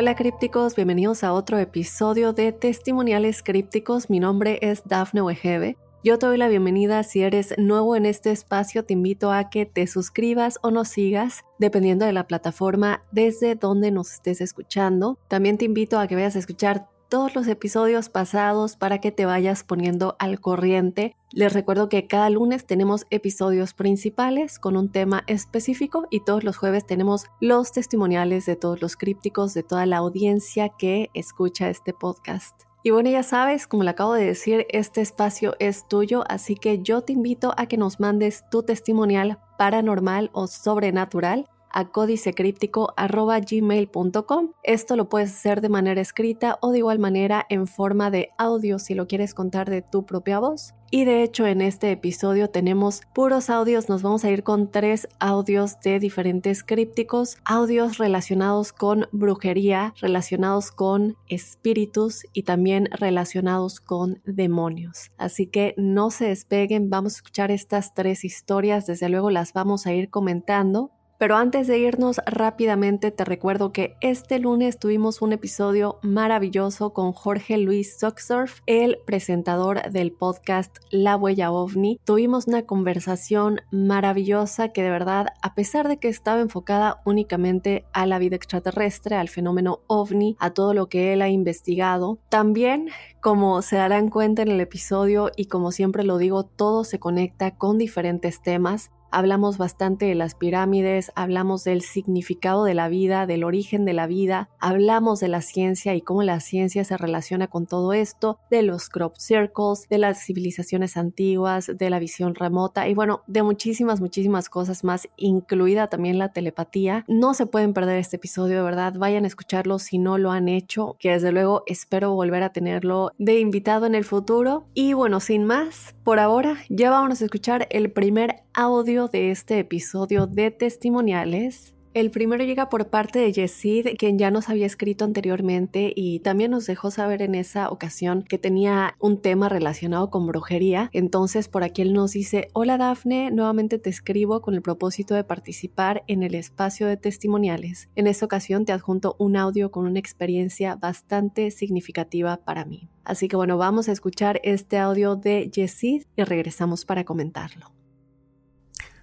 Hola crípticos, bienvenidos a otro episodio de Testimoniales Crípticos. Mi nombre es Dafne Wegebe. Yo te doy la bienvenida. Si eres nuevo en este espacio, te invito a que te suscribas o nos sigas, dependiendo de la plataforma desde donde nos estés escuchando. También te invito a que vayas a escuchar todos los episodios pasados para que te vayas poniendo al corriente. Les recuerdo que cada lunes tenemos episodios principales con un tema específico y todos los jueves tenemos los testimoniales de todos los crípticos, de toda la audiencia que escucha este podcast. Y bueno, ya sabes, como le acabo de decir, este espacio es tuyo, así que yo te invito a que nos mandes tu testimonial paranormal o sobrenatural a códicecríptico.gmail.com. Esto lo puedes hacer de manera escrita o de igual manera en forma de audio si lo quieres contar de tu propia voz. Y de hecho en este episodio tenemos puros audios, nos vamos a ir con tres audios de diferentes crípticos, audios relacionados con brujería, relacionados con espíritus y también relacionados con demonios. Así que no se despeguen, vamos a escuchar estas tres historias, desde luego las vamos a ir comentando pero antes de irnos rápidamente te recuerdo que este lunes tuvimos un episodio maravilloso con Jorge Luis Soxorf, el presentador del podcast La Huella OVNI. Tuvimos una conversación maravillosa que de verdad, a pesar de que estaba enfocada únicamente a la vida extraterrestre, al fenómeno OVNI, a todo lo que él ha investigado, también como se darán cuenta en el episodio y como siempre lo digo, todo se conecta con diferentes temas. Hablamos bastante de las pirámides, hablamos del significado de la vida, del origen de la vida, hablamos de la ciencia y cómo la ciencia se relaciona con todo esto, de los crop circles, de las civilizaciones antiguas, de la visión remota y bueno, de muchísimas, muchísimas cosas más, incluida también la telepatía. No se pueden perder este episodio, de verdad, vayan a escucharlo si no lo han hecho, que desde luego espero volver a tenerlo de invitado en el futuro. Y bueno, sin más, por ahora ya vamos a escuchar el primer audio de este episodio de testimoniales. El primero llega por parte de Yesid, quien ya nos había escrito anteriormente y también nos dejó saber en esa ocasión que tenía un tema relacionado con brujería. Entonces por aquí él nos dice, hola Dafne, nuevamente te escribo con el propósito de participar en el espacio de testimoniales. En esta ocasión te adjunto un audio con una experiencia bastante significativa para mí. Así que bueno, vamos a escuchar este audio de Yesid y regresamos para comentarlo.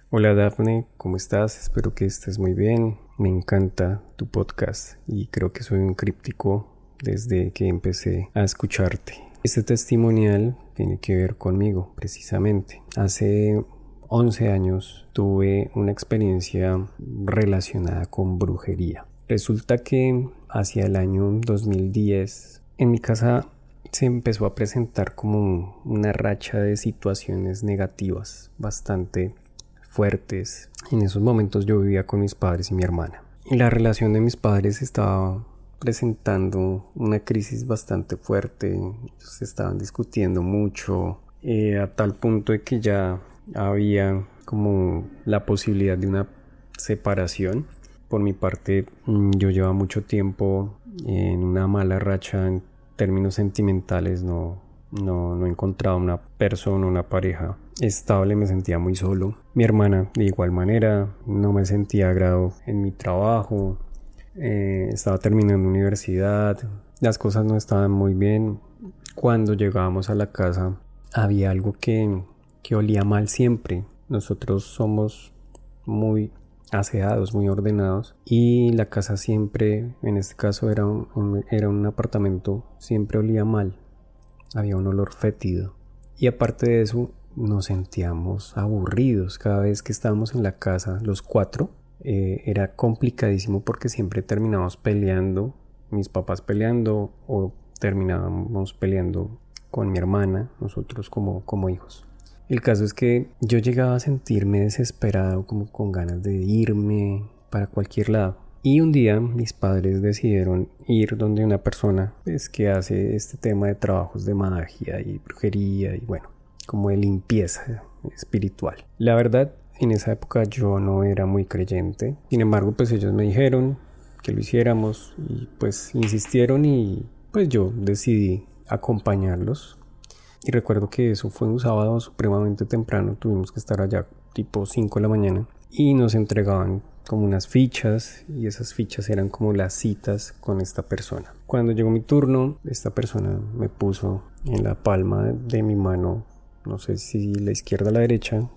Hola Daphne, ¿cómo estás? Espero que estés muy bien. Me encanta tu podcast y creo que soy un críptico desde que empecé a escucharte. Este testimonial tiene que ver conmigo, precisamente. Hace 11 años tuve una experiencia relacionada con brujería. Resulta que hacia el año 2010 en mi casa se empezó a presentar como una racha de situaciones negativas bastante fuertes. En esos momentos yo vivía con mis padres y mi hermana. Y la relación de mis padres estaba presentando una crisis bastante fuerte. Se estaban discutiendo mucho eh, a tal punto de que ya había como la posibilidad de una separación. Por mi parte, mm, yo llevaba mucho tiempo en una mala racha en términos sentimentales, no, no, no encontraba una persona, una pareja estable, me sentía muy solo. Mi hermana de igual manera, no me sentía agrado en mi trabajo, eh, estaba terminando universidad, las cosas no estaban muy bien. Cuando llegábamos a la casa había algo que, que olía mal siempre. Nosotros somos muy aseados, muy ordenados y la casa siempre, en este caso era era un apartamento, siempre olía mal había un olor fétido Y aparte de eso, nos sentíamos aburridos cada vez que estábamos en la casa, los cuatro. Eh, era complicadísimo porque siempre terminábamos peleando, mis papás peleando o terminábamos peleando con mi hermana, nosotros como, como hijos. El caso es que yo llegaba a sentirme desesperado, como con ganas de irme para cualquier lado. Y un día mis padres decidieron ir donde una persona pues, que hace este tema de trabajos de magia y brujería y bueno, como de limpieza espiritual. La verdad, en esa época yo no era muy creyente. Sin embargo, pues ellos me dijeron que lo hiciéramos y pues insistieron y pues yo decidí acompañarlos. Y recuerdo que eso fue un sábado supremamente temprano, tuvimos que estar allá tipo 5 de la mañana y nos entregaban como unas fichas y esas fichas eran como las citas con esta persona. Cuando llegó mi turno, esta persona me puso en la palma de mi mano no sé si la izquierda o la derecha,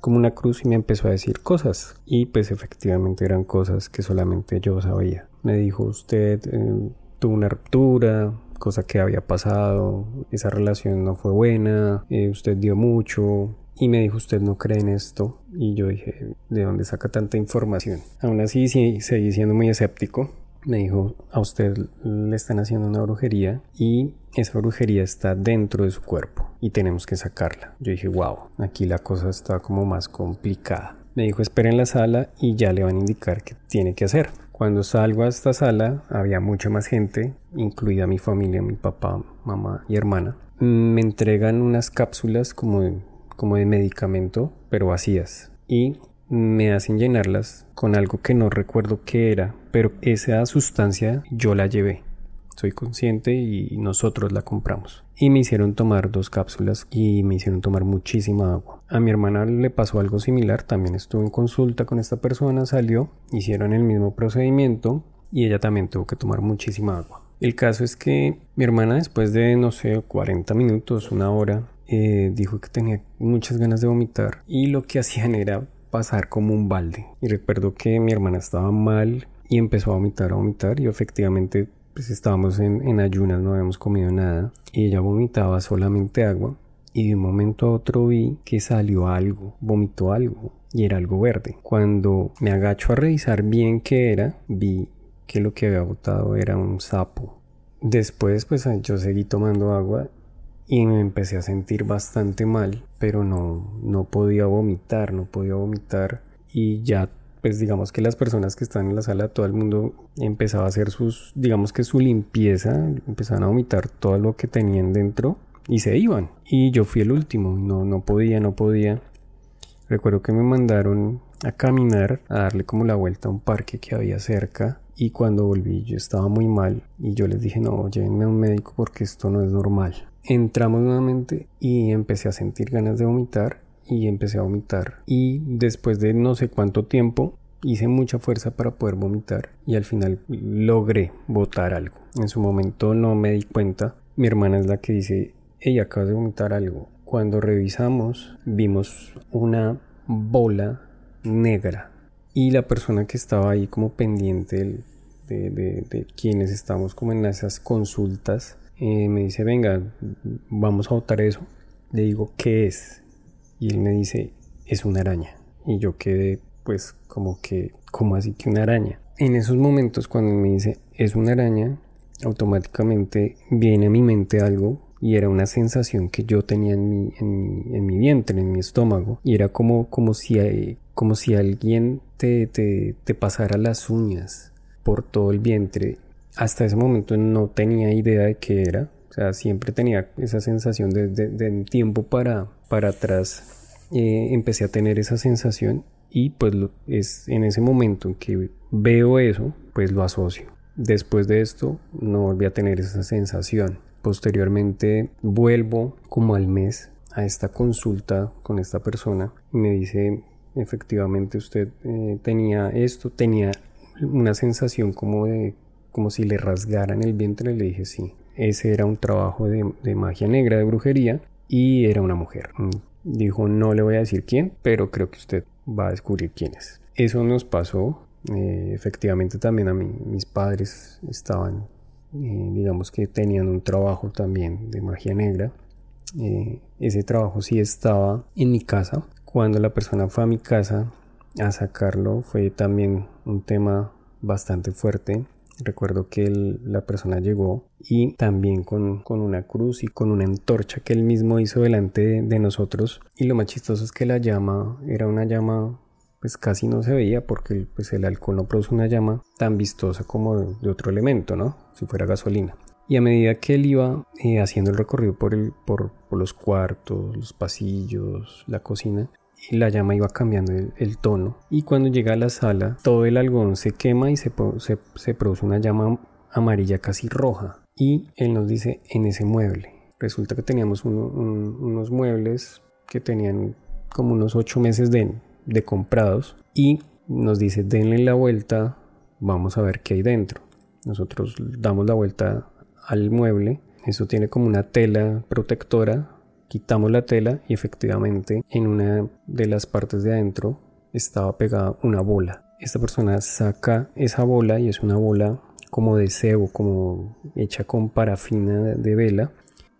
como una cruz y me empezó a decir cosas. Y pues efectivamente eran cosas que solamente yo sabía. Me dijo usted eh, tuvo una ruptura, cosa que había pasado, esa relación no fue buena, eh, usted dio mucho. Y me dijo, usted no cree en esto. Y yo dije, ¿de dónde saca tanta información? Aún así, sí, seguí siendo muy escéptico me dijo, a usted le están haciendo una brujería y esa brujería está dentro de su cuerpo y tenemos que sacarla. Yo dije, wow, aquí la cosa está como más complicada. Me dijo, espere en la sala y ya le van a indicar qué tiene que hacer. Cuando salgo a esta sala había mucha más gente, incluida mi familia, mi papá, mamá y hermana. Me entregan unas cápsulas como de, como de medicamento, pero vacías. Y me hacen llenarlas con algo que no recuerdo qué era, pero esa sustancia yo la llevé. Soy consciente y nosotros la compramos. Y me hicieron tomar dos cápsulas y me hicieron tomar muchísima agua. A mi hermana le pasó algo similar, también estuvo en consulta con esta persona, salió, hicieron el mismo procedimiento y ella también tuvo que tomar muchísima agua. El caso es que mi hermana después de, no sé, 40 minutos, una hora, eh, dijo que tenía muchas ganas de vomitar y lo que hacían era pasar como un balde. Y recuerdo que mi hermana estaba mal y empezó a vomitar, a vomitar y efectivamente pues estábamos en, en ayunas, no habíamos comido nada y ella vomitaba solamente agua y de un momento a otro vi que salió algo, vomitó algo y era algo verde. Cuando me agacho a revisar bien qué era, vi que lo que había botado era un sapo. Después pues yo seguí tomando agua y me empecé a sentir bastante mal, pero no, no podía vomitar, no podía vomitar y ya pues digamos que las personas que están en la sala, todo el mundo empezaba a hacer sus, digamos que su limpieza, empezaban a vomitar todo lo que tenían dentro y se iban. Y yo fui el último, no, no podía, no podía. Recuerdo que me mandaron a caminar, a darle como la vuelta a un parque que había cerca y cuando volví yo estaba muy mal y yo les dije no, llévenme a un médico porque esto no es normal. Entramos nuevamente y empecé a sentir ganas de vomitar y empecé a vomitar. Y después de no sé cuánto tiempo hice mucha fuerza para poder vomitar y al final logré botar algo. En su momento no me di cuenta. Mi hermana es la que dice, ella acaba de vomitar algo. Cuando revisamos vimos una bola negra y la persona que estaba ahí como pendiente de, de quienes estamos como en esas consultas me dice, venga, vamos a botar eso. Le digo, ¿qué es? Y él me dice, es una araña. Y yo quedé pues como que, como así que una araña? En esos momentos cuando me dice, es una araña, automáticamente viene a mi mente algo y era una sensación que yo tenía en mi, en mi, vientre, en mi estómago. Y era como, como, si, como si alguien te, te, te pasara las uñas por todo el vientre hasta ese momento no tenía idea de qué era. O sea, siempre tenía esa sensación de, de, tiempo para, para atrás. Eh, empecé a tener esa sensación y pues es en ese momento en que veo eso, pues lo asocio. Después de esto no volví a tener esa sensación. Posteriormente vuelvo como al mes a esta consulta con esta persona y me dice efectivamente usted eh, tenía esto, tenía una sensación como de como si le rasgaran el vientre, le dije sí. Ese era un trabajo de, magia negra, de brujería, y era una mujer. Mm, dijo, no le voy a decir quién, pero creo que usted va a descubrir quién es. Eso nos pasó. Eh, efectivamente también a mí, mis padres estaban, eh, digamos que tenían un trabajo también de magia negra. Eh, ese trabajo sí estaba en mi casa. Cuando la persona fue a mi casa a sacarlo fue también un tema bastante fuerte. Recuerdo que la persona llegó y también con, una cruz y con una antorcha que él mismo hizo delante de, nosotros. Y lo más chistoso es que la llama era una llama pues casi no se veía porque pues el alcohol no produce una llama tan vistosa como de, otro elemento, ¿no? Si fuera gasolina. Y a medida que él iba eh, haciendo el recorrido por, el, por, los cuartos, los pasillos, la cocina, la llama iba cambiando el, tono. Y cuando llega a la sala, todo el algodón se quema y se, se, produce una llama amarilla casi roja. Y él nos dice en ese mueble. Resulta que teníamos unos muebles que tenían como unos ocho meses de, de comprados. Y nos dice denle la vuelta, vamos a ver qué hay dentro. Nosotros damos la vuelta al mueble. Eso tiene como una tela protectora. Quitamos la tela y efectivamente en una de las partes de adentro estaba pegada una bola. Esta persona saca esa bola y es una bola como de cebo, como hecha con parafina de vela.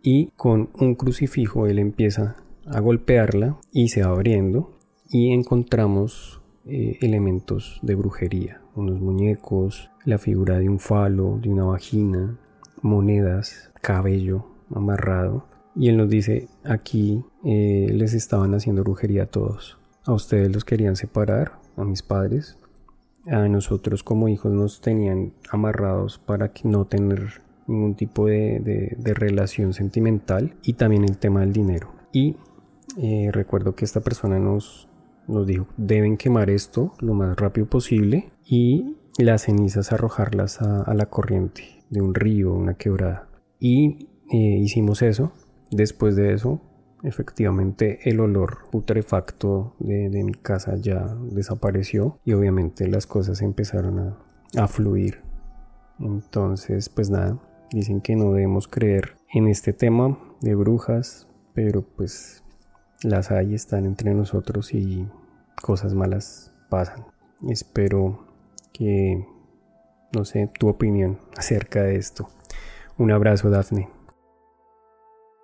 Y con un crucifijo él empieza a golpearla y se va abriendo y encontramos eh, elementos de brujería, unos muñecos, la figura de un falo, de una vagina, monedas, cabello amarrado. Y él nos dice, aquí eh, les estaban haciendo brujería a todos. A ustedes los querían separar, a mis padres. A nosotros como hijos nos tenían amarrados para no tener ningún tipo de, relación sentimental y también el tema del dinero. Y eh, recuerdo que esta persona nos, nos dijo, deben quemar esto lo más rápido posible y las cenizas arrojarlas a la corriente de un río, una quebrada. Y eh, hicimos eso. Después de eso, efectivamente el olor putrefacto de, mi casa ya desapareció y obviamente las cosas empezaron a, a fluir. Entonces, pues nada, dicen que no debemos creer en este tema de brujas, pero pues las hay, están entre nosotros y cosas malas pasan. Espero que no sé, tu opinión acerca de esto. Un abrazo, Daphne.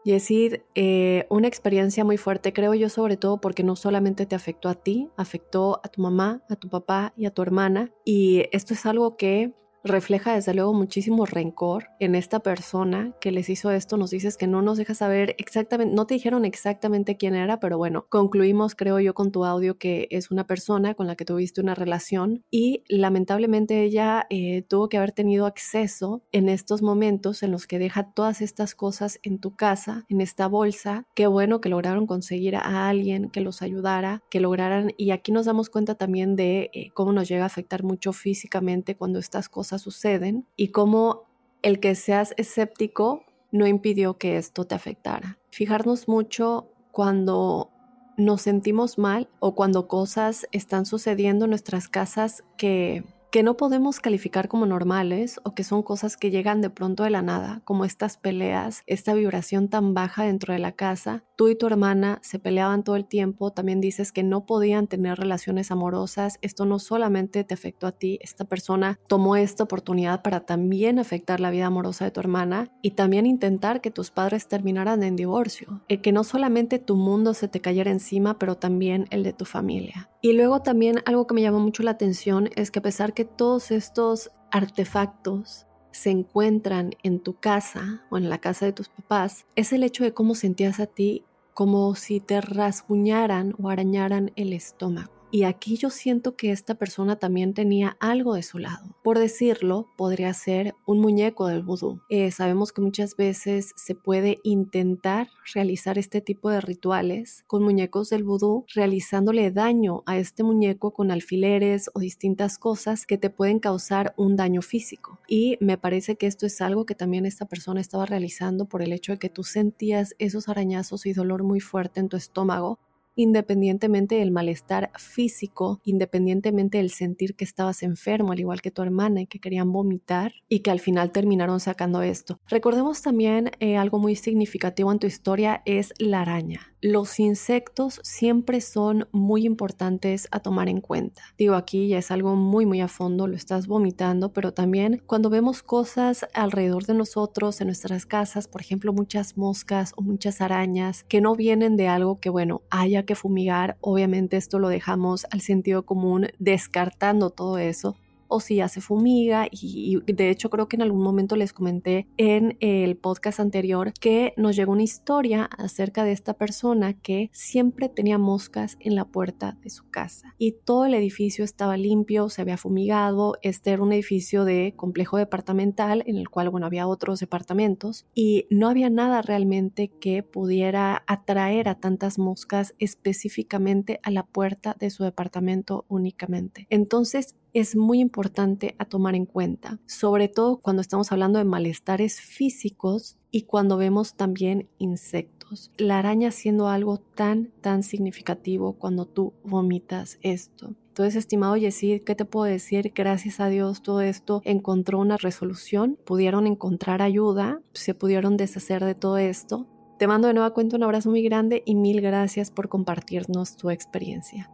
Yesid, eh, una experiencia muy fuerte, creo yo, sobre todo porque no solamente te afectó a ti, afectó a tu mamá, a tu papá y a tu hermana. Y esto es algo que refleja desde luego muchísimo rencor en esta persona que les hizo esto. Nos dices que no nos deja saber exactamente, no te dijeron exactamente quién era, pero bueno, concluimos creo yo con tu audio que es una persona con la que tuviste una relación y lamentablemente ella eh, tuvo que haber tenido acceso en estos momentos en los que deja todas estas cosas en tu casa, en esta bolsa. Qué bueno que lograron conseguir a alguien que los ayudara, que lograran, y aquí nos damos cuenta también de eh, cómo nos llega a afectar mucho físicamente cuando estas cosas suceden y cómo el que seas escéptico no impidió que esto te afectara. Fijarnos mucho cuando nos sentimos mal o cuando cosas están sucediendo en nuestras casas que que no podemos calificar como normales o que son cosas que llegan de pronto de la nada, como estas peleas, esta vibración tan baja dentro de la casa. Tú y tu hermana se peleaban todo el tiempo, también dices que no podían tener relaciones amorosas. Esto no solamente te afectó a ti, esta persona tomó esta oportunidad para también afectar la vida amorosa de tu hermana y también intentar que tus padres terminaran en divorcio. El que no solamente tu mundo se te cayera encima, pero también el de tu familia. Y luego también algo que me llamó mucho la atención es que a pesar que todos estos artefactos se encuentran en tu casa o en la casa de tus papás, es el hecho de cómo sentías a ti como si te rasguñaran o arañaran el estómago. Y aquí yo siento que esta persona también tenía algo de su lado. Por decirlo, podría ser un muñeco del vudú. Eh, sabemos que muchas veces se puede intentar realizar este tipo de rituales con muñecos del vudú, realizándole daño a este muñeco con alfileres o distintas cosas que te pueden causar un daño físico. Y me parece que esto es algo que también esta persona estaba realizando por el hecho de que tú sentías esos arañazos y dolor muy fuerte en tu estómago independientemente del malestar físico, independientemente del sentir que estabas enfermo, al igual que tu hermana, y que querían vomitar, y que al final terminaron sacando esto. Recordemos también eh, algo muy significativo en tu historia es la araña. Los insectos siempre son muy importantes a tomar en cuenta. Digo, aquí ya es algo muy, muy a fondo, lo estás vomitando, pero también cuando vemos cosas alrededor de nosotros, en nuestras casas, por ejemplo, muchas moscas o muchas arañas que no vienen de algo que, bueno, haya que fumigar, obviamente esto lo dejamos al sentido común descartando todo eso, o si ya se fumiga y, de hecho creo que en algún momento les comenté en el podcast anterior que nos llegó una historia acerca de esta persona que siempre tenía moscas en la puerta de su casa y todo el edificio estaba limpio, se había fumigado, este era un edificio de complejo departamental en el cual bueno había otros departamentos y no había nada realmente que pudiera atraer a tantas moscas específicamente a la puerta de su departamento únicamente. Entonces es muy importante a tomar en cuenta, sobre todo cuando estamos hablando de malestares físicos y cuando vemos también insectos. La araña siendo algo tan, tan significativo cuando tú vomitas esto. Entonces, estimado Yesid, ¿qué te puedo decir? Gracias a Dios todo esto encontró una resolución, pudieron encontrar ayuda, se pudieron deshacer de todo esto. Te mando de nueva cuenta un abrazo muy grande y mil gracias por compartirnos tu experiencia.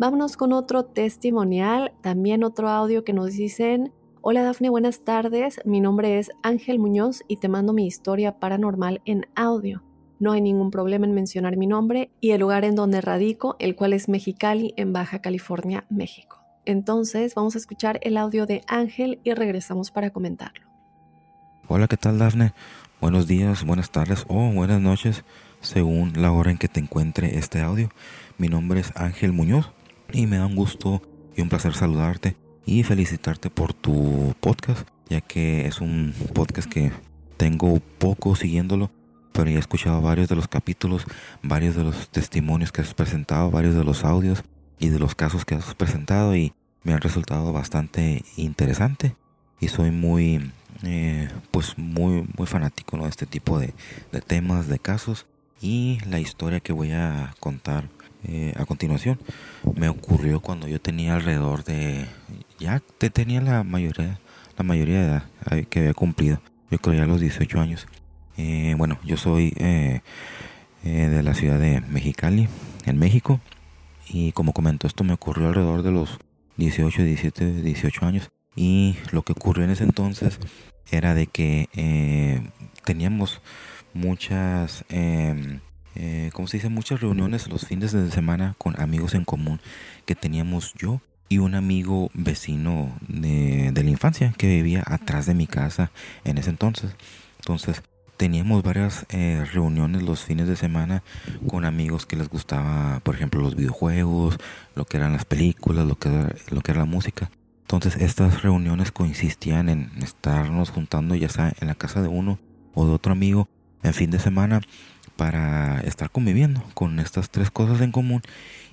Vámonos con otro testimonial, también otro audio que nos dicen, hola Dafne, buenas tardes, mi nombre es Ángel Muñoz y te mando mi historia paranormal en audio. No hay ningún problema en mencionar mi nombre y el lugar en donde radico, el cual es Mexicali, en Baja California, México. Entonces vamos a escuchar el audio de Ángel y regresamos para comentarlo. Hola, ¿qué tal Dafne? Buenos días, buenas tardes o buenas noches, según la hora en que te encuentre este audio. Mi nombre es Ángel Muñoz y me da un gusto y un placer saludarte y felicitarte por tu podcast, ya que es un podcast que tengo poco siguiéndolo, pero ya he escuchado varios de los capítulos, varios de los testimonios que has presentado, varios de los audios y de los casos que has presentado y me han resultado bastante interesante. Y soy muy eh, pues muy muy fanático de este tipo de, de temas de casos y la historia que voy a contar eh, a continuación. Me ocurrió cuando yo tenía alrededor de ya te tenía la mayoría la mayoría de edad que había cumplido. Yo creo ya los 18 años. Eh, bueno yo soy eh, de la ciudad de Mexicali en México. Y como comentó esto me ocurrió alrededor de los 18 17 18 años. Y lo que ocurrió en ese entonces era de que teníamos muchas em, eh, como se dice, muchas reuniones los fines de semana con amigos en común que teníamos yo y un amigo vecino de, la infancia que vivía atrás de mi casa en ese entonces. Entonces teníamos varias eh, reuniones los fines de semana con amigos que les gustaba, por ejemplo, los videojuegos, lo que eran las películas, lo que era, lo que era la música. Entonces estas reuniones consistían en estarnos juntando ya sea en la casa de uno o de otro amigo en fin de semana para estar conviviendo con estas tres cosas en común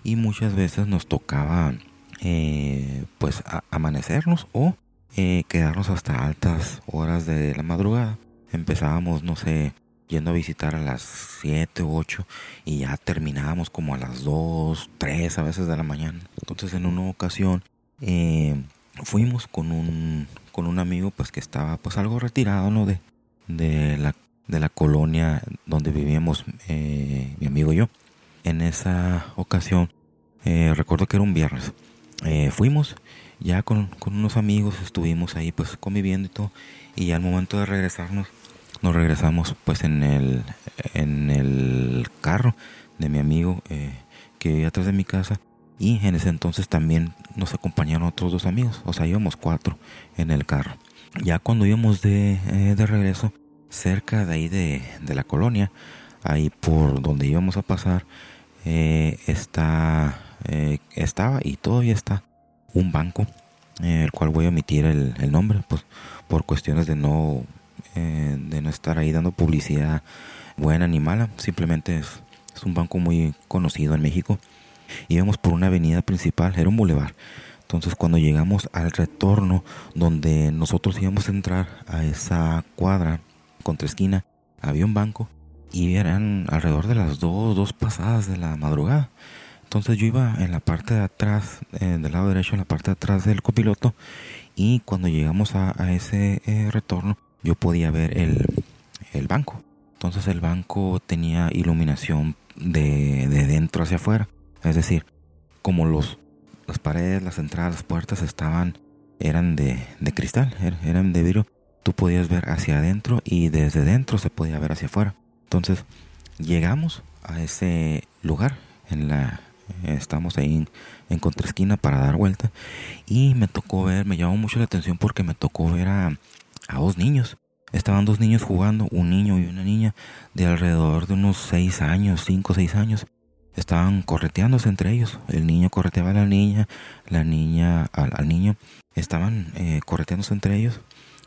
y muchas veces nos tocaba eh, pues amanecernos o eh, quedarnos hasta altas horas de la madrugada. Empezábamos, no sé, yendo a visitar a las 7 u 8 y ya terminábamos como a las 2, 3 a veces de la mañana. Entonces en una ocasión eh, fuimos con un, con un amigo pues que estaba pues algo retirado ¿no? de, de la de la colonia donde vivíamos eh, mi amigo y yo. En esa ocasión, eh, recuerdo que era un viernes, eh, fuimos ya con, unos amigos, estuvimos ahí pues conviviendo y todo, y al momento de regresarnos, nos regresamos pues en el, en el carro de mi amigo que vivía atrás de mi casa, y en ese entonces también nos acompañaron otros dos amigos, o sea, íbamos cuatro en el carro. Ya cuando íbamos de, de regreso, cerca de ahí de, la colonia, ahí por donde íbamos a pasar, eh, está, eh, estaba y todavía está un banco, eh, el cual voy a omitir el, nombre, pues por cuestiones de no, de no estar ahí dando publicidad buena ni mala, simplemente es, es un banco muy conocido en México. Íbamos por una avenida principal, era un bulevar. Entonces cuando llegamos al retorno donde nosotros íbamos a entrar a esa cuadra contra esquina había un banco y eran alrededor de las dos, dos pasadas de la madrugada. Entonces yo iba en la parte de atrás, eh, del lado derecho, en la parte de atrás del copiloto y cuando llegamos a, ese eh, retorno yo podía ver el, el, banco. Entonces el banco tenía iluminación de, de dentro hacia afuera. Es decir, como los, las paredes, las entradas, las puertas estaban, eran de, de cristal, er, eran de vidrio, tú podías ver hacia adentro y desde dentro se podía ver hacia afuera. Entonces llegamos a ese lugar, en la, estamos ahí en, en contraesquina para dar vuelta y me tocó ver, me llamó mucho la atención porque me tocó ver a, a dos niños. Estaban dos niños jugando, un niño y una niña de alrededor de unos 6 años, 5 o 6 años. Estaban correteándose entre ellos. El niño correteaba a la niña, la niña al, niño. Estaban eh, correteándose entre ellos.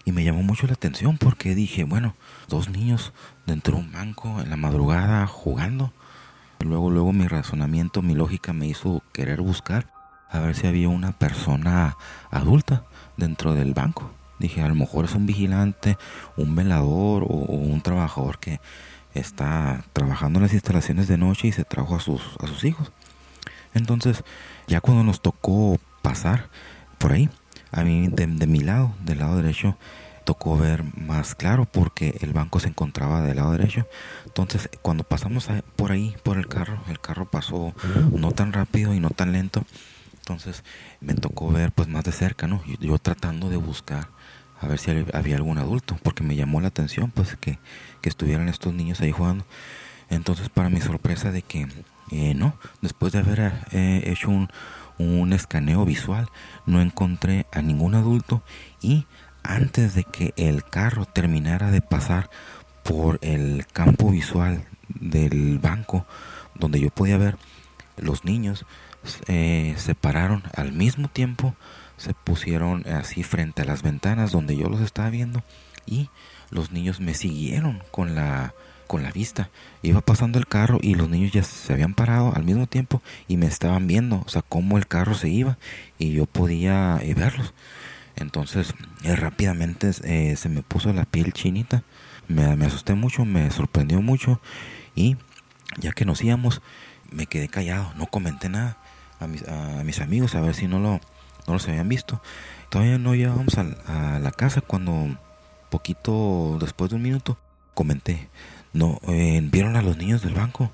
Y me llamó mucho la atención porque dije, bueno, dos niños dentro de un banco en la madrugada jugando. Luego, luego mi razonamiento, mi lógica me hizo querer buscar a ver si había una persona adulta dentro del banco. Dije, a lo mejor es un vigilante, un velador o, un trabajador que está trabajando en las instalaciones de noche y se trajo a sus, a sus hijos. Entonces, ya cuando nos tocó pasar por ahí, a mí, de, mi lado, del lado derecho, tocó ver más claro porque el banco se encontraba del lado derecho. Entonces, cuando pasamos por ahí, por el carro, el carro pasó no tan rápido y no tan lento. Entonces, me tocó ver pues más de cerca, ¿no? Yo, tratando de buscar a ver si había algún adulto, porque me llamó la atención pues que, que estuvieran estos niños ahí jugando. Entonces, para mi sorpresa de que eh, no, después de haber eh, hecho un, un escaneo visual, no encontré a ningún adulto y antes de que el carro terminara de pasar por el campo visual del banco donde yo podía ver los niños eh, se pararon al mismo tiempo se pusieron así frente a las ventanas donde yo los estaba viendo y los niños me siguieron con la con la vista. Iba pasando el carro y los niños ya se habían parado al mismo tiempo y me estaban viendo, o sea, cómo el carro se iba y yo podía eh, verlos. Entonces, eh, rápidamente eh, se me puso la piel chinita. Me, asusté mucho, me sorprendió mucho y ya que nos íbamos, me quedé callado, no comenté nada a mis, a mis amigos a ver si no lo no los habían visto. Todavía no llegábamos a, a la casa cuando poquito después de un minuto comenté, no, eh, vieron a los niños del banco.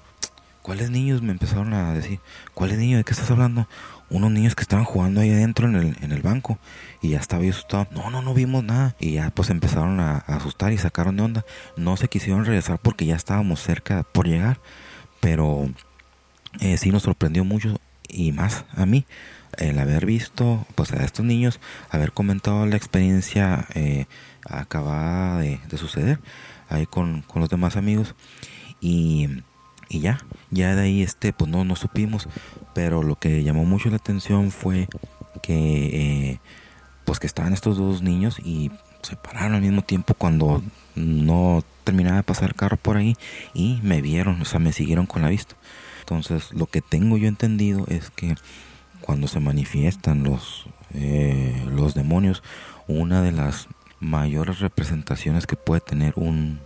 ¿Cuáles niños? Me empezaron a decir. ¿Cuáles niños? ¿De qué estás hablando? Unos niños que estaban jugando ahí adentro en el, en el banco. Y ya estaba yo asustado. No, no, no vimos nada. Y ya pues empezaron a, asustar y sacaron de onda. No se quisieron regresar porque ya estábamos cerca por llegar. Pero eh, sí nos sorprendió mucho y más a mí el haber visto pues a estos niños, haber comentado la experiencia eh, acabada de, suceder ahí con, los demás amigos y, y, ya, ya de ahí este pues no, no supimos, pero lo que llamó mucho la atención fue que eh, pues que estaban estos dos niños y se pararon al mismo tiempo cuando no terminaba de pasar el carro por ahí y me vieron, o sea, me siguieron con la vista. Entonces, lo que tengo yo entendido es que cuando se manifiestan los, eh, los demonios, una de las mayores representaciones que puede tener un,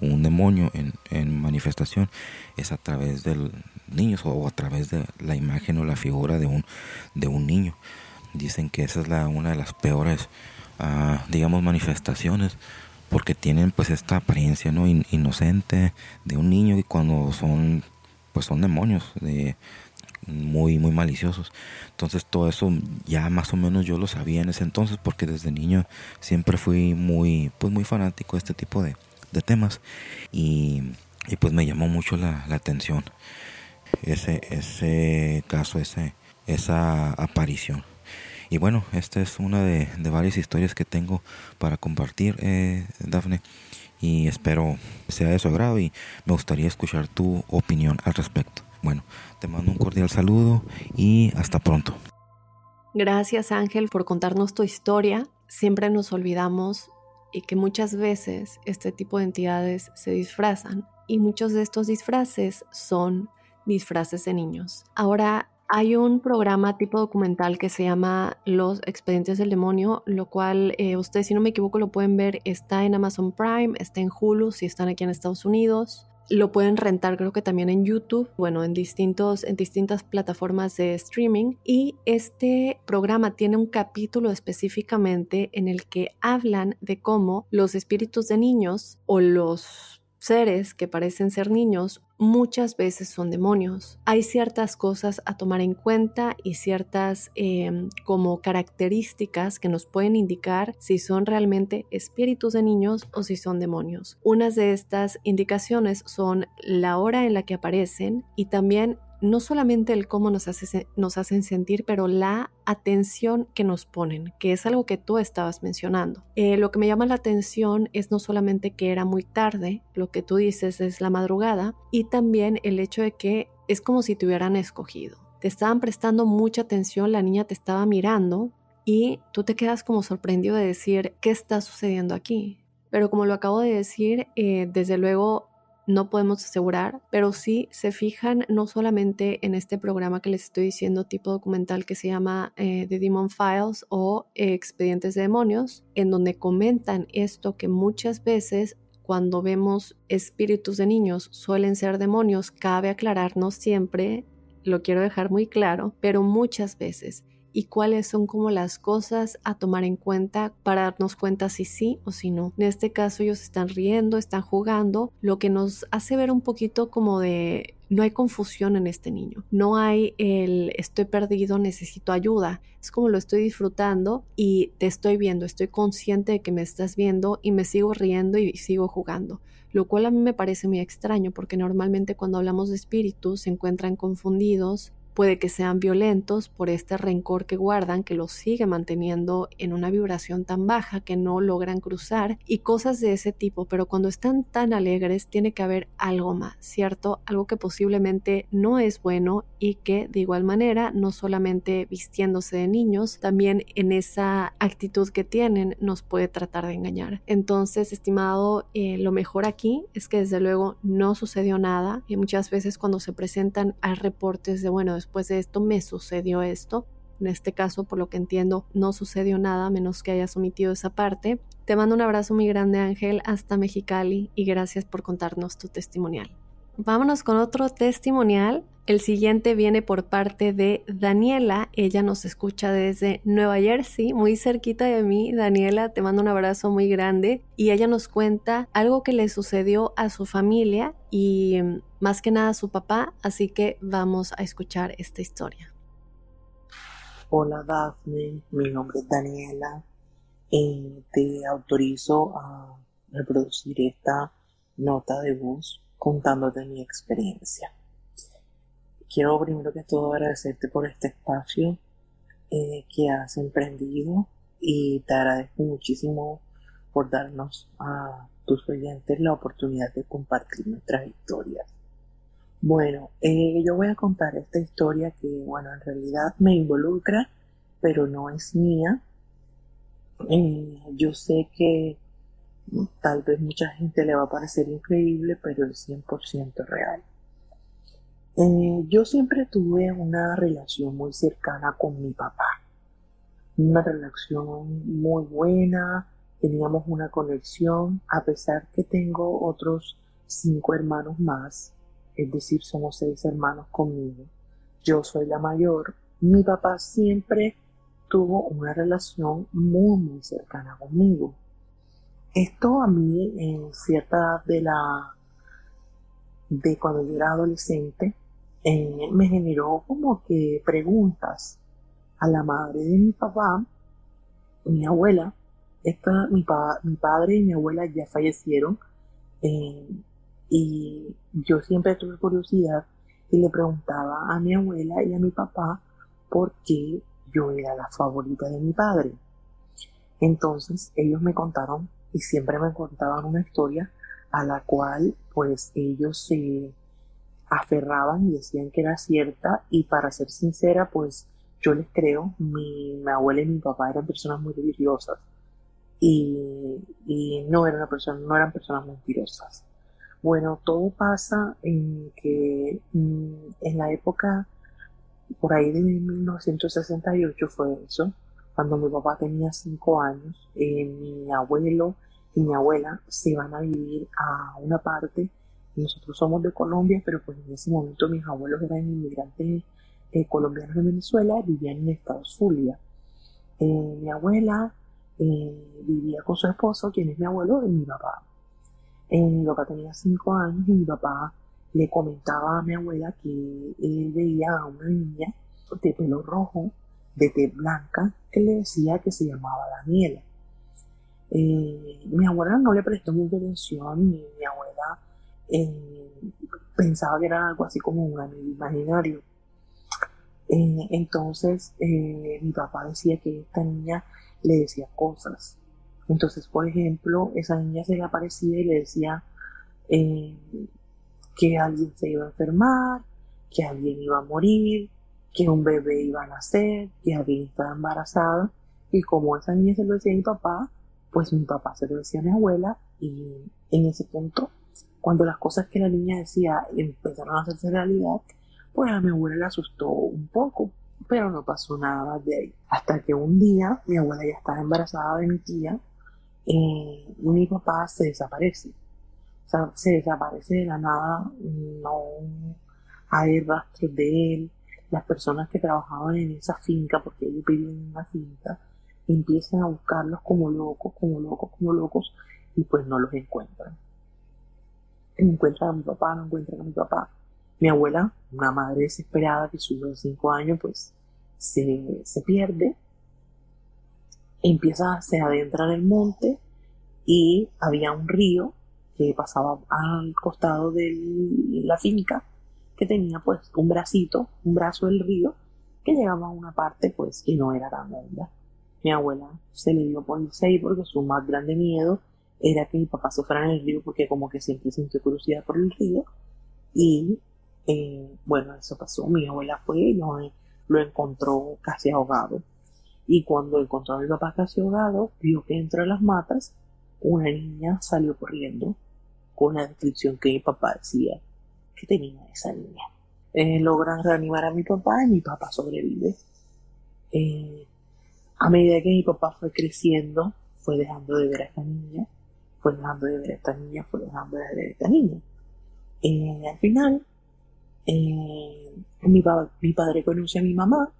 un demonio en, en, manifestación es a través de niños o a través de la imagen o la figura de un, de un niño. Dicen que esa es la, una de las peores, ah, digamos, manifestaciones porque tienen pues esta apariencia no inocente de un niño y cuando son pues son demonios de muy muy maliciosos. Entonces todo eso ya más o menos yo lo sabía en ese entonces porque desde niño siempre fui muy pues muy fanático de este tipo de, temas. Y, pues me llamó mucho la, atención ese ese caso ese esa aparición. Y bueno esta es una de, varias historias que tengo para compartir eh, Dafne y espero sea de su agrado y me gustaría escuchar tu opinión al respecto. Bueno, te mando un cordial saludo y hasta pronto. Gracias Ángel por contarnos tu historia. Siempre nos olvidamos y que muchas veces este tipo de entidades se disfrazan y muchos de estos disfraces son disfraces de niños. Ahora hay un programa tipo documental que se llama Los Expedientes del Demonio, lo cual eh, si no me equivoco, lo pueden ver. Está en Amazon Prime, está en Hulu si están aquí en Estados Unidos. Lo pueden rentar creo que también en YouTube, bueno, en, distintos, en distintas plataformas de streaming. Y este programa tiene un capítulo específicamente en el que hablan de cómo los espíritus de niños o los seres que parecen ser niños muchas veces son demonios. Hay ciertas cosas a tomar en cuenta y ciertas em, como características que nos pueden indicar si son realmente espíritus de niños o si son demonios. Unas de estas indicaciones son la hora en la que aparecen y también no solamente el cómo nos, hacen sentir, pero la atención que nos ponen, que es algo que tú estabas mencionando. Eh, lo que me llama la atención es no solamente que era muy tarde, lo que tú dices es la madrugada, y también el hecho de que es como si te hubieran escogido. Te estaban prestando mucha atención, la niña te estaba mirando y tú te quedas como sorprendido de decir, ¿qué está sucediendo aquí? Pero como lo acabo de decir, eh, desde luego no podemos asegurar, pero sí se fijan no solamente en este programa que les estoy diciendo, tipo documental que se llama eh, The Demon Files o Expedientes de Demonios, en donde comentan esto que muchas veces cuando vemos espíritus de niños suelen ser demonios, cabe aclararnos siempre, lo quiero dejar muy claro, pero muchas veces y cuáles son como las cosas a tomar en cuenta para darnos cuenta si sí o si no. En este caso ellos están riendo, están jugando, lo que nos hace ver un poquito como de no hay confusión en este niño, no hay el estoy perdido, necesito ayuda, es como lo estoy disfrutando y te estoy viendo, estoy consciente de que me estás viendo y me sigo riendo y sigo jugando. Lo cual a mí me parece muy extraño porque normalmente cuando hablamos de espíritus se encuentran confundidos Puede que sean violentos por este rencor que guardan que los sigue manteniendo en una vibración tan baja que no logran cruzar y cosas de ese tipo, pero cuando están tan alegres tiene que haber algo más, ¿cierto? Algo que posiblemente no es bueno y que de igual manera no solamente vistiéndose de niños, también en esa actitud que tienen nos puede tratar de engañar. Entonces, estimado, eh, lo mejor aquí es que desde luego no sucedió nada y muchas veces cuando se presentan hay reportes de, bueno, después de esto me sucedió esto. En este caso, por lo que entiendo, no sucedió nada menos que hayas omitido esa parte. Te mando un abrazo muy grande, Ángel, hasta Mexicali y gracias por contarnos tu testimonial. Vámonos con otro testimonial. El siguiente viene por parte de Daniela. Ella nos escucha desde Nueva Jersey, muy cerquita de mí. Daniela, te mando un abrazo muy grande. Y ella nos cuenta algo que le sucedió a su familia y mm, más que nada a su papá. Así que vamos a escuchar esta historia. Hola Daphne, mi nombre es Daniela. y te autorizo a reproducir esta nota de voz contándote mi experiencia. Quiero primero que todo agradecerte por este espacio eh, que has emprendido y te agradezco muchísimo por darnos a tus oyentes la oportunidad de compartir nuestras historias. Bueno, eh, yo voy a contar esta historia que, bueno, en realidad me involucra, pero no es mía. Eh, yo sé que Tal vez mucha gente le va a parecer increíble, pero es 100% real. Eh, yo siempre tuve una relación muy cercana con mi papá. Una relación muy buena, teníamos una conexión, a pesar que tengo otros cinco hermanos más, es decir, somos seis hermanos conmigo. Yo soy la mayor. Mi papá siempre tuvo una relación muy, muy cercana conmigo. Esto a mí en cierta edad de la de cuando yo era adolescente eh, me generó como que preguntas a la madre de mi papá, mi abuela, esta, mi, mi padre y mi abuela ya fallecieron eh, y yo siempre tuve curiosidad y le preguntaba a mi abuela y a mi papá por qué yo era la favorita de mi padre. Entonces ellos me contaron y siempre me contaban una historia a la cual pues ellos se aferraban y decían que era cierta y para ser sincera pues yo les creo, mi, abuela y mi papá eran personas muy religiosas y, no, eran persona, no eran personas mentirosas. Bueno, todo pasa en que mm, en la época por ahí de 1968 fue eso, cuando mi papá tenía cinco años, eh, mi abuelo y mi abuela se van a vivir a una parte. Nosotros somos de Colombia, pero pues en ese momento mis abuelos eran inmigrantes eh, colombianos de Venezuela, vivían en Estados Zulia. Eh, mi abuela eh, vivía con su esposo, quien es mi abuelo y mi papá. mi papá tenía cinco años y mi papá le comentaba a mi abuela que él veía a una niña de pelo rojo, de tez blanca, que le decía que se llamaba Daniela. Mi abuela no le prestó mucha atención y mi abuela eh, pensaba que era algo así como un amigo imaginario. Eh, entonces mi papá decía que esta niña le decía cosas. Entonces, por ejemplo, esa niña se le aparecía y le decía que alguien se iba a enfermar, que alguien iba a morir, que un bebé iba a nacer, que alguien estaba embarazada. Y como esa niña se lo decía a mi papá, pues mi papá se lo decía a mi abuela y en ese punto, cuando las cosas que la niña decía empezaron a hacerse realidad, pues a mi abuela le asustó un poco, pero no pasó nada más de ahí. Hasta que un día mi abuela ya estaba embarazada de mi tía eh, y mi papá se desaparece se desaparece de la nada, no hay rastros de él. Las personas que trabajaban en esa finca, porque ellos vivían en una finca, empiezan a buscarlos como locos, como locos, como locos, y pues no los encuentran. Encuentran a mi papá, no encuentran a mi papá. Mi abuela, una madre desesperada que subió de cinco años, pues se, se pierde, empieza, se adentra en el monte y había un río que pasaba al costado de la finca, que tenía pues un bracito, un brazo del río, que llegaba a una parte pues que no era tan honda. Mi abuela se le dio por irse ahí porque su más grande miedo era que mi papá sufriera en el río porque como que siempre sintió curiosidad por el río y eh, bueno eso pasó mi abuela fue y lo, lo encontró casi ahogado y cuando encontró a mi papá casi ahogado vio que entre las matas una niña salió corriendo con la descripción que mi papá decía que tenía esa niña. Eh, logran reanimar a mi papá y mi papá sobrevive. Eh, a medida que mi papá fue creciendo, fue dejando de ver a esta niña, fue dejando de ver a esta niña, fue dejando de ver a esta niña. Eh, al final, mi, mi, padre conoce a mi mamá,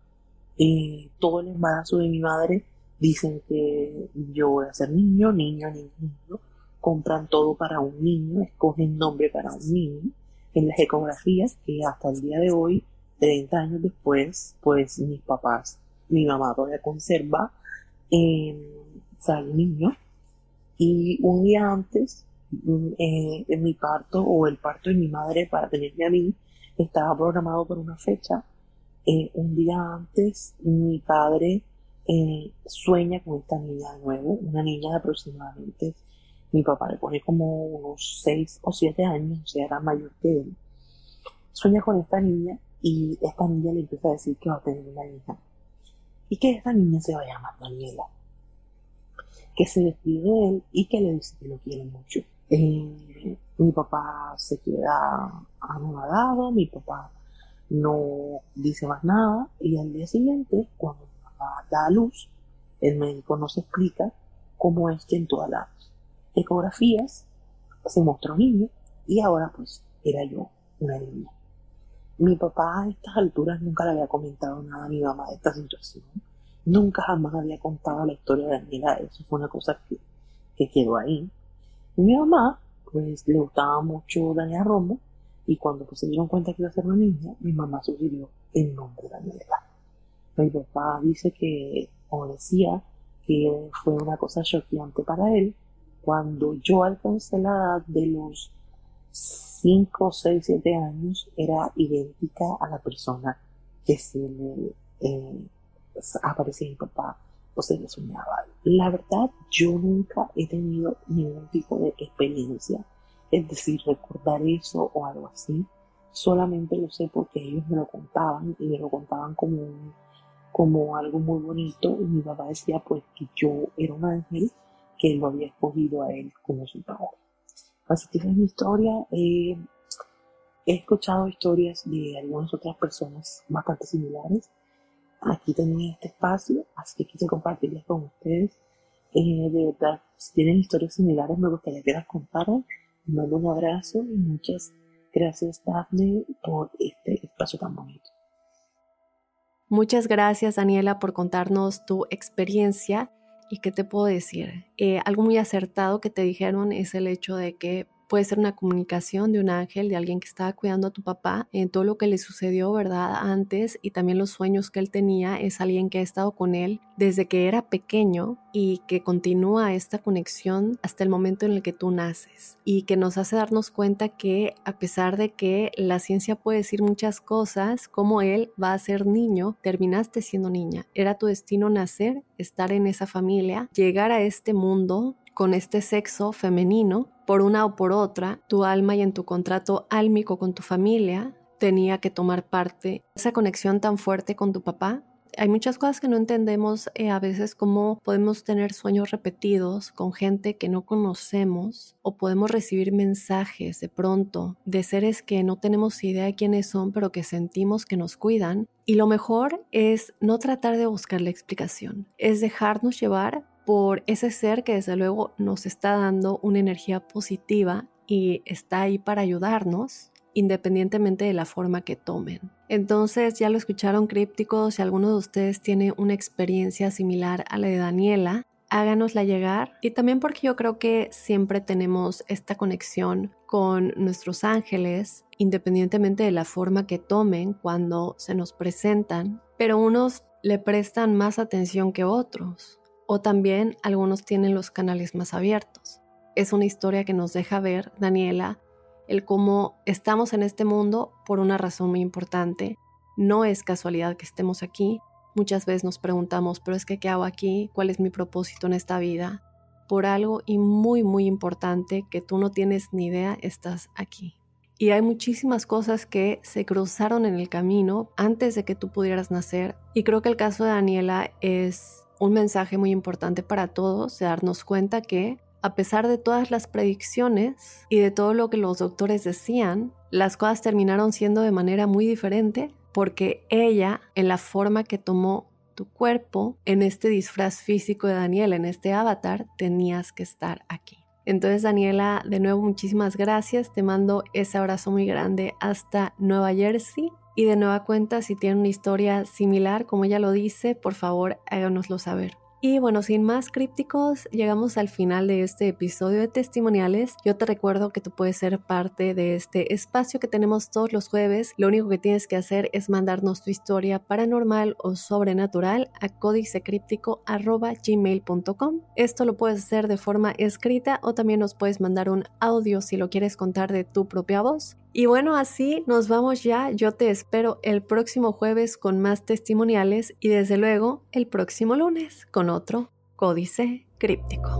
todo el embarazo de mi madre dicen que yo voy a ser niño, niño, niño, niño compran todo para un niño, escogen nombre para un niño. En las ecografías, que hasta el día de hoy, 30 años después, pues mis papás, mi mamá todavía conserva, eh, sale niño. Y un día antes, mm, eh, en mi parto o el parto de mi madre para tenerme a mí, estaba programado por una fecha. Eh, un día antes, mi padre eh, sueña con esta niña de nuevo, una niña de aproximadamente mi papá le pone como unos 6 o 7 años, o sea, era mayor que él. Sueña con esta niña y esta niña le empieza a decir que va a tener una hija. Y que esta niña se va a llamar Daniela. Que se despide de él y que le dice que lo quiere mucho. Eh, mi papá se queda anonadado, mi papá no dice más nada y al día siguiente, cuando mi papá da a luz, el médico nos explica cómo es que en toda la ecografías, se mostró niño y ahora pues era yo una niña. Mi papá a estas alturas nunca le había comentado nada a mi mamá de esta situación. Nunca jamás había contado la historia de Daniela. Eso fue una cosa que, que quedó ahí. mi mamá, pues le gustaba mucho Daniela Romo y cuando pues, se dieron cuenta que iba a ser una niña, mi mamá sugirió el nombre de Daniela. Mi papá dice que, o decía, que fue una cosa choqueante para él cuando yo alcancé la edad de los 5, 6, 7 años, era idéntica a la persona que se le eh, aparecía mi papá o se le soñaba. La verdad, yo nunca he tenido ningún tipo de experiencia, es decir, recordar eso o algo así. Solamente lo sé porque ellos me lo contaban y me lo contaban como, como algo muy bonito y mi papá decía pues que yo era un ángel que lo había escogido a él como su padre. Así que esa es mi historia. he escuchado historias de algunas otras personas bastante similares. Aquí tenía este espacio, así que quise compartirlas con ustedes. Eh, de verdad, si tienen historias similares, me gustaría que las contaran. Les mando un abrazo y muchas gracias, Daphne, por este espacio tan bonito. Muchas gracias, Daniela, por contarnos tu experiencia ¿Y qué te puedo decir? Eh, algo muy acertado que te dijeron es el hecho de que puede ser una comunicación de un ángel, de alguien que estaba cuidando a tu papá en todo lo que le sucedió, ¿verdad? Antes y también los sueños que él tenía, es alguien que ha estado con él desde que era pequeño y que continúa esta conexión hasta el momento en el que tú naces y que nos hace darnos cuenta que a pesar de que la ciencia puede decir muchas cosas, como él va a ser niño, terminaste siendo niña. Era tu destino nacer, estar en esa familia, llegar a este mundo con este sexo femenino, por una o por otra, tu alma y en tu contrato álmico con tu familia tenía que tomar parte. Esa conexión tan fuerte con tu papá hay muchas cosas que no entendemos eh, a veces cómo podemos tener sueños repetidos con gente que no conocemos o podemos recibir mensajes de pronto de seres que no tenemos idea de quiénes son pero que sentimos que nos cuidan y lo mejor es no tratar de buscar la explicación, es dejarnos llevar por ese ser que desde luego nos está dando una energía positiva y está ahí para ayudarnos independientemente de la forma que tomen. Entonces ya lo escucharon crípticos, si alguno de ustedes tiene una experiencia similar a la de Daniela, háganosla llegar y también porque yo creo que siempre tenemos esta conexión con nuestros ángeles, independientemente de la forma que tomen cuando se nos presentan, pero unos le prestan más atención que otros o también algunos tienen los canales más abiertos. Es una historia que nos deja ver, Daniela, el cómo estamos en este mundo por una razón muy importante. No es casualidad que estemos aquí. Muchas veces nos preguntamos, pero es que ¿qué hago aquí? ¿Cuál es mi propósito en esta vida? Por algo y muy, muy importante que tú no tienes ni idea, estás aquí. Y hay muchísimas cosas que se cruzaron en el camino antes de que tú pudieras nacer. Y creo que el caso de Daniela es un mensaje muy importante para todos, de darnos cuenta que a pesar de todas las predicciones y de todo lo que los doctores decían, las cosas terminaron siendo de manera muy diferente porque ella, en la forma que tomó tu cuerpo, en este disfraz físico de Daniela, en este avatar, tenías que estar aquí. Entonces, Daniela, de nuevo, muchísimas gracias. Te mando ese abrazo muy grande hasta Nueva Jersey y de nueva cuenta, si tienen una historia similar, como ella lo dice, por favor háganoslo saber. Y bueno, sin más crípticos, llegamos al final de este episodio de testimoniales. Yo te recuerdo que tú puedes ser parte de este espacio que tenemos todos los jueves. Lo único que tienes que hacer es mandarnos tu historia paranormal o sobrenatural a códicecríptico.gmail.com. Esto lo puedes hacer de forma escrita o también nos puedes mandar un audio si lo quieres contar de tu propia voz. Y bueno, así nos vamos ya. Yo te espero el próximo jueves con más testimoniales y desde luego el próximo lunes con otro códice críptico.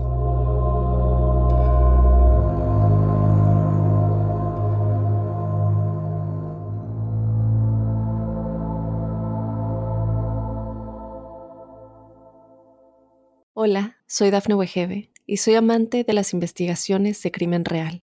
Hola, soy Dafne Wegebe y soy amante de las investigaciones de crimen real.